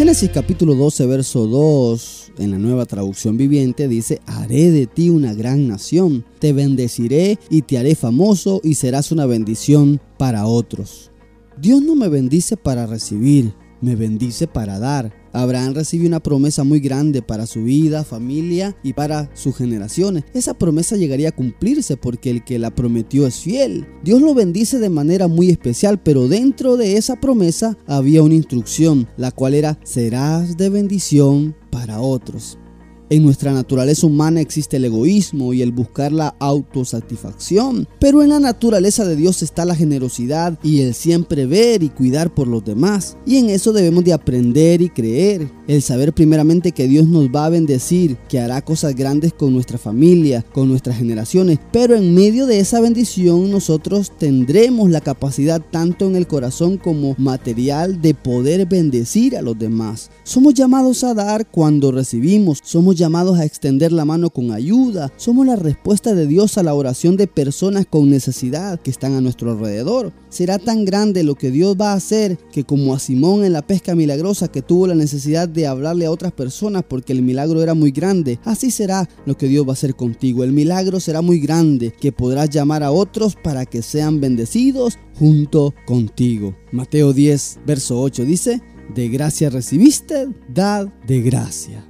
Génesis capítulo 12, verso 2, en la nueva traducción viviente, dice, haré de ti una gran nación, te bendeciré y te haré famoso y serás una bendición para otros. Dios no me bendice para recibir, me bendice para dar. Abraham recibió una promesa muy grande para su vida, familia y para sus generaciones. Esa promesa llegaría a cumplirse porque el que la prometió es fiel. Dios lo bendice de manera muy especial, pero dentro de esa promesa había una instrucción, la cual era serás de bendición para otros. En nuestra naturaleza humana existe el egoísmo y el buscar la autosatisfacción, pero en la naturaleza de Dios está la generosidad y el siempre ver y cuidar por los demás. Y en eso debemos de aprender y creer, el saber primeramente que Dios nos va a bendecir, que hará cosas grandes con nuestra familia, con nuestras generaciones, pero en medio de esa bendición nosotros tendremos la capacidad tanto en el corazón como material de poder bendecir a los demás. Somos llamados a dar cuando recibimos, somos llamados a extender la mano con ayuda. Somos la respuesta de Dios a la oración de personas con necesidad que están a nuestro alrededor. Será tan grande lo que Dios va a hacer que como a Simón en la pesca milagrosa que tuvo la necesidad de hablarle a otras personas porque el milagro era muy grande, así será lo que Dios va a hacer contigo. El milagro será muy grande que podrás llamar a otros para que sean bendecidos junto contigo. Mateo 10, verso 8 dice, de gracia recibiste, dad de gracia.